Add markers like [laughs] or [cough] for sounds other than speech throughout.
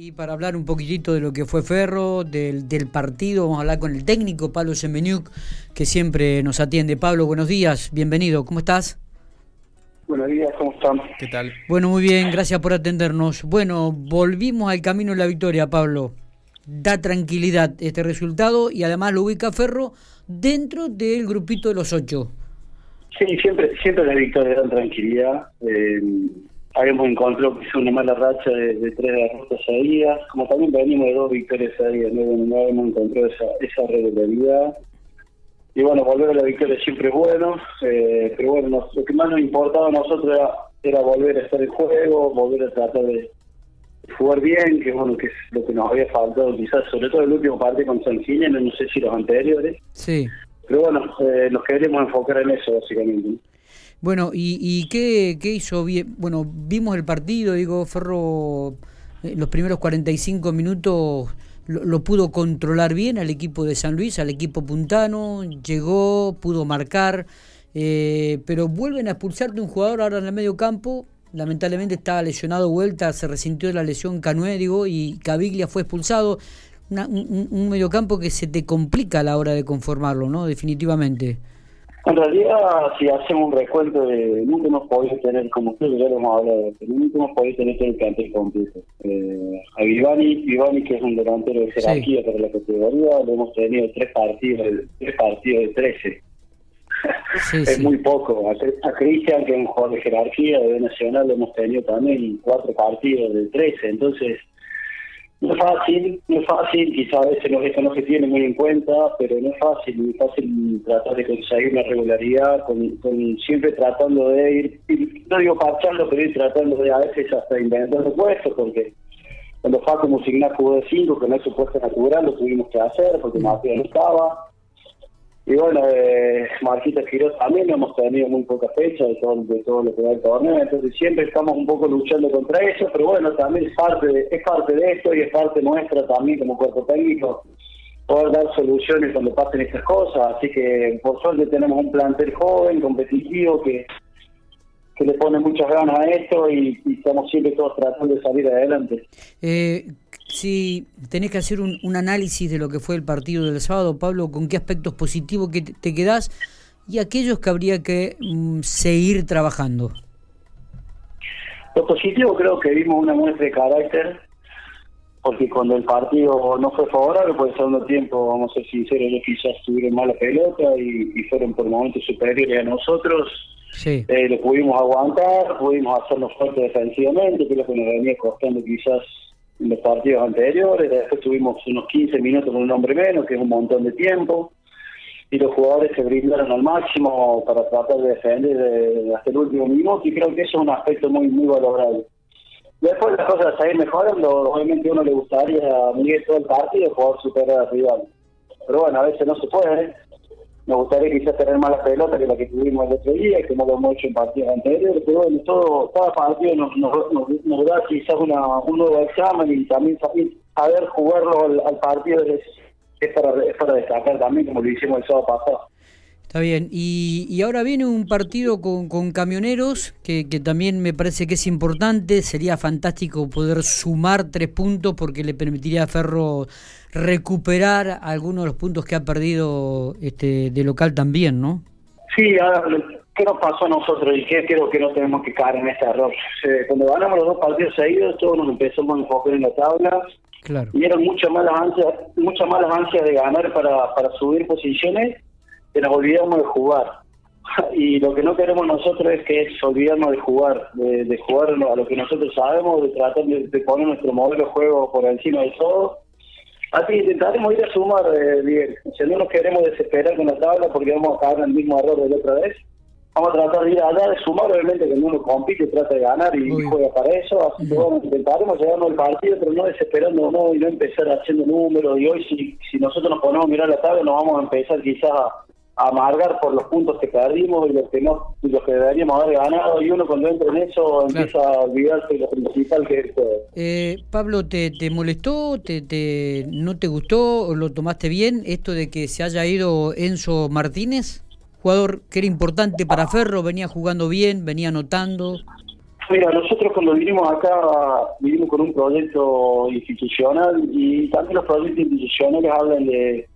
Y para hablar un poquitito de lo que fue Ferro, del, partido, vamos a hablar con el técnico Pablo Semeniuk, que siempre nos atiende. Pablo, buenos días, bienvenido, ¿cómo estás? Buenos días, ¿cómo están? ¿Qué tal? Bueno, muy bien, gracias por atendernos. Bueno, volvimos al camino de la victoria, Pablo. Da tranquilidad este resultado y además lo ubica Ferro dentro del grupito de los ocho. Sí, siempre, siempre la victoria da tranquilidad. Eh, habíamos encontrado que una mala racha de, tres derrotas seguidas, como también venimos de dos victorias seguidas, no, no habíamos encontrado esa, esa regularidad. Y bueno, volver a la victoria siempre es bueno, eh, pero bueno, lo que más nos importaba a nosotros era, volver a estar en juego, volver a tratar de jugar bien, que bueno, que es lo que nos había faltado quizás, sobre todo el último partido con San Gine, no sé si los anteriores. Sí. Pero bueno, eh, nos queremos enfocar en eso básicamente. Bueno, ¿y, y qué, qué, hizo bien? Bueno, vimos el partido, digo, Ferro, eh, los primeros 45 minutos lo, pudo controlar bien al equipo de San Luis, al equipo puntano, llegó, pudo marcar, eh, pero vuelven a expulsarte un jugador ahora en el medio campo, lamentablemente estaba lesionado vuelta, se resintió de la lesión Canué, digo, y Caviglia fue expulsado. un, un mediocampo que se te complica a la hora de conformarlo, ¿no? Definitivamente. En realidad, si hacemos un recuento de nunca hemos podido tener, como ustedes ya lo hemos hablado, nunca hemos podido tener todo el plantel completo. Eh, a Vivani, Vivani, que es un delantero de jerarquía para la categoría, lo hemos tenido tres partidos, tres partidos de 13. [laughs] es muy poco. A, Cristian, que es un jugador de jerarquía, de Nacional, lo hemos tenido también cuatro partidos de 13. Entonces, no es fácil, no es fácil, quizás a veces esto no se tiene muy en cuenta, pero no es fácil, no fácil tratar de conseguir una regularidad, con, siempre tratando de ir, no digo parchando, pero ir tratando de a veces hasta inventar puestos, porque cuando Facu Musigná jugó de 5, que no su puesto natural, lo tuvimos que hacer, porque Matías no estaba, y bueno, eh, Marquita Quiroz también hemos tenido muy poca fecha de todo, de todo lo que va el torneo, entonces siempre estamos un poco luchando contra eso, pero bueno, también es parte de, es parte de esto y es parte nuestra también como cuerpo técnico poder dar soluciones cuando pasen estas cosas, así que por suerte tenemos un plantel joven, competitivo, que, que le pone muchas ganas a esto y, y estamos siempre todos tratando de salir adelante. Eh, si tenés que hacer un, análisis de lo que fue el partido del sábado, Pablo, ¿con qué aspectos positivos que te, quedás y aquellos que habría que mm, seguir trabajando? Lo positivo creo que vimos una muestra de carácter, porque cuando el partido no fue favorable, por el segundo tiempo, vamos a ser sinceros, ellos quizás tuvieron mala pelota y, fueron por momentos superiores a nosotros. Sí. Eh, lo pudimos aguantar, pudimos hacernos fuerte defensivamente, lo que nos venía costando quizás en los partidos anteriores, después tuvimos unos 15 minutos con un hombre menos, que es un montón de tiempo, y los jugadores se brindaron al máximo para tratar de defender hasta el último minuto, y creo que eso es un aspecto muy muy valorable. Después las cosas a seguir mejorando, obviamente a uno le gustaría Miguel todo el partido poder superar al rival. Pero bueno, a veces no se puede, nos gustaría quizás tener más la pelota que la que tuvimos el otro día, como lo hemos hecho en partidos anteriores, pero bueno, todo, cada partido nos, nos, da quizás una, un nuevo examen y también saber jugarlo al, partido es, es, para, es para destacar también, como lo hicimos el sábado pasado. Está bien, y, y ahora viene un partido con, con camioneros que, que también me parece que es importante, sería fantástico poder sumar tres puntos porque le permitiría a Ferro recuperar algunos de los puntos que ha perdido este de local también, ¿no? Sí, ¿qué nos pasó a nosotros y qué creo que no tenemos que caer en este error? cuando ganamos los dos partidos seguidos, todos nos empezamos a enfocar en la tabla claro. y eran muchas malas ansias, muchas malas ansias de ganar para, para subir posiciones que nos olvidamos de jugar. [laughs] Y lo que no queremos nosotros es que es olvidarnos de jugar, de, jugar a lo que nosotros sabemos, de tratar de, poner nuestro modelo de juego por encima de todo. Así intentaremos ir a sumar, eh, Si no nos queremos desesperar con la tabla porque vamos a caer en el mismo error de la otra vez, vamos a tratar de ir allá de sumar, obviamente que uno compite, trata de ganar y juega para eso, así que vamos, intentaremos llevarnos el partido, pero no desesperando no y no empezar haciendo números. Y hoy, si, si nosotros nos ponemos a mirar la tabla, nos vamos a empezar quizás a amargar por los puntos que perdimos y los que no los que deberíamos haber ganado y uno cuando entra en eso empieza a olvidarse de lo principal que es eh, Pablo te, te molestó te, te no te gustó lo tomaste bien esto de que se haya ido Enzo Martínez jugador que era importante para Ferro venía jugando bien venía anotando. Mira, nosotros cuando vinimos acá, vinimos con un proyecto institucional y también los proyectos institucionales hablan de,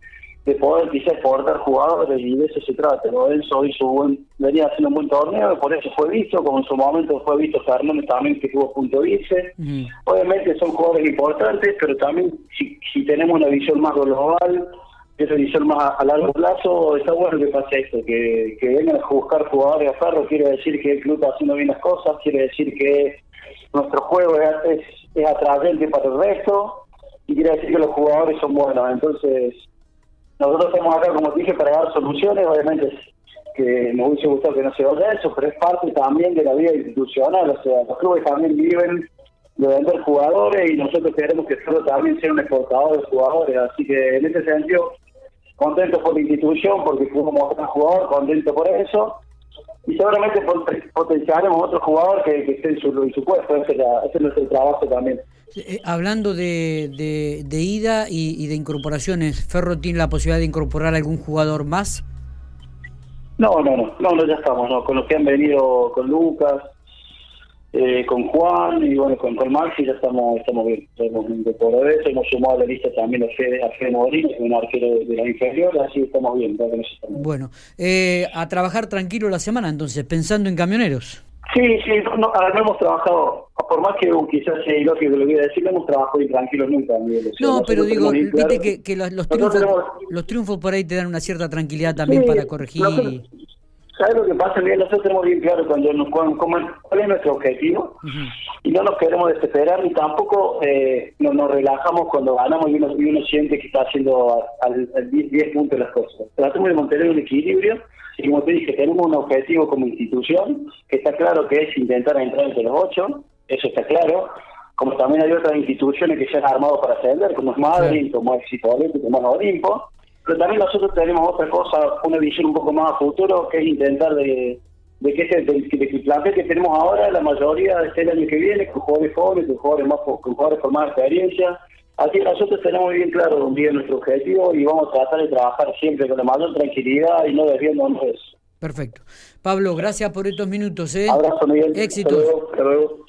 de poder quizás exportar jugadores y de eso se trata. ¿no? Enzo hizo buen, venía haciendo un buen torneo, por eso fue visto, como en su momento fue visto Fernández también que tuvo punto vice. Obviamente son jugadores importantes, pero también si, si tenemos una visión más global, esa visión más a, largo plazo, está bueno que pase esto, que, que vengan a buscar jugadores a Ferro, quiere decir que el club está haciendo bien las cosas, quiere decir que nuestro juego es, es, atrayente para el resto y quiere decir que los jugadores son buenos. Entonces, nosotros estamos acá, como dije, para dar soluciones, obviamente que nos hubiese gustado que no se vaya eso, pero es parte también de la vida institucional, o sea, los clubes también viven de vender jugadores y nosotros queremos que Ferro también sea un exportador de jugadores, así que en ese sentido contento por la institución porque fuimos un jugador, contento por eso. Y seguramente potenciaremos otro jugador que, que esté en su, en su puesto, ese, es nuestro trabajo también. Eh, hablando de, de, ida y, de incorporaciones, ¿Ferro tiene la posibilidad de incorporar algún jugador más? No, no, no, no, no ya estamos, no, con los que han venido con Lucas, eh, con Juan y bueno, con, con Maxi ya estamos, estamos bien. Hemos incorporado eso, hemos sumado a la lista también a Fede, a Fede un arquero de, la inferior, así estamos bien. Bueno, eh, a trabajar tranquilo la semana entonces, pensando en camioneros. Sí, sí, no, no, hemos trabajado, por más que quizás sea ilógico lo que voy a decir, no hemos trabajado intranquilos nunca. no, pero digo, viste que, que los, triunfos, los triunfos por ahí te dan una cierta tranquilidad también para corregir. ¿Sabes lo que pasa? Nosotros tenemos bien claro cuando nos, cuál, es nuestro objetivo y no nos queremos desesperar ni tampoco eh, nos, relajamos cuando ganamos y uno, y uno siente que está haciendo al, 10, puntos las cosas. Tratamos de mantener un equilibrio y como te dije, tenemos un objetivo como institución que está claro que es intentar entrar entre los ocho, eso está claro, como también hay otras instituciones que se han armado para ascender, como es Madrid, como es Cipolletti, como es Olimpo, pero también nosotros tenemos otra cosa, una visión un poco más a futuro, que es intentar de, de que, ese, de, que el plantel que tenemos ahora, la mayoría esté el año que viene, con jugadores jóvenes, con jugadores, más, con jugadores con más experiencia. Así que nosotros tenemos bien claro bien nuestro objetivo y vamos a tratar de trabajar siempre con la mayor tranquilidad y no desviándonos de eso. Perfecto. Pablo, gracias por estos minutos. ¿eh? Abrazo, Miguel. Éxitos. Hasta luego.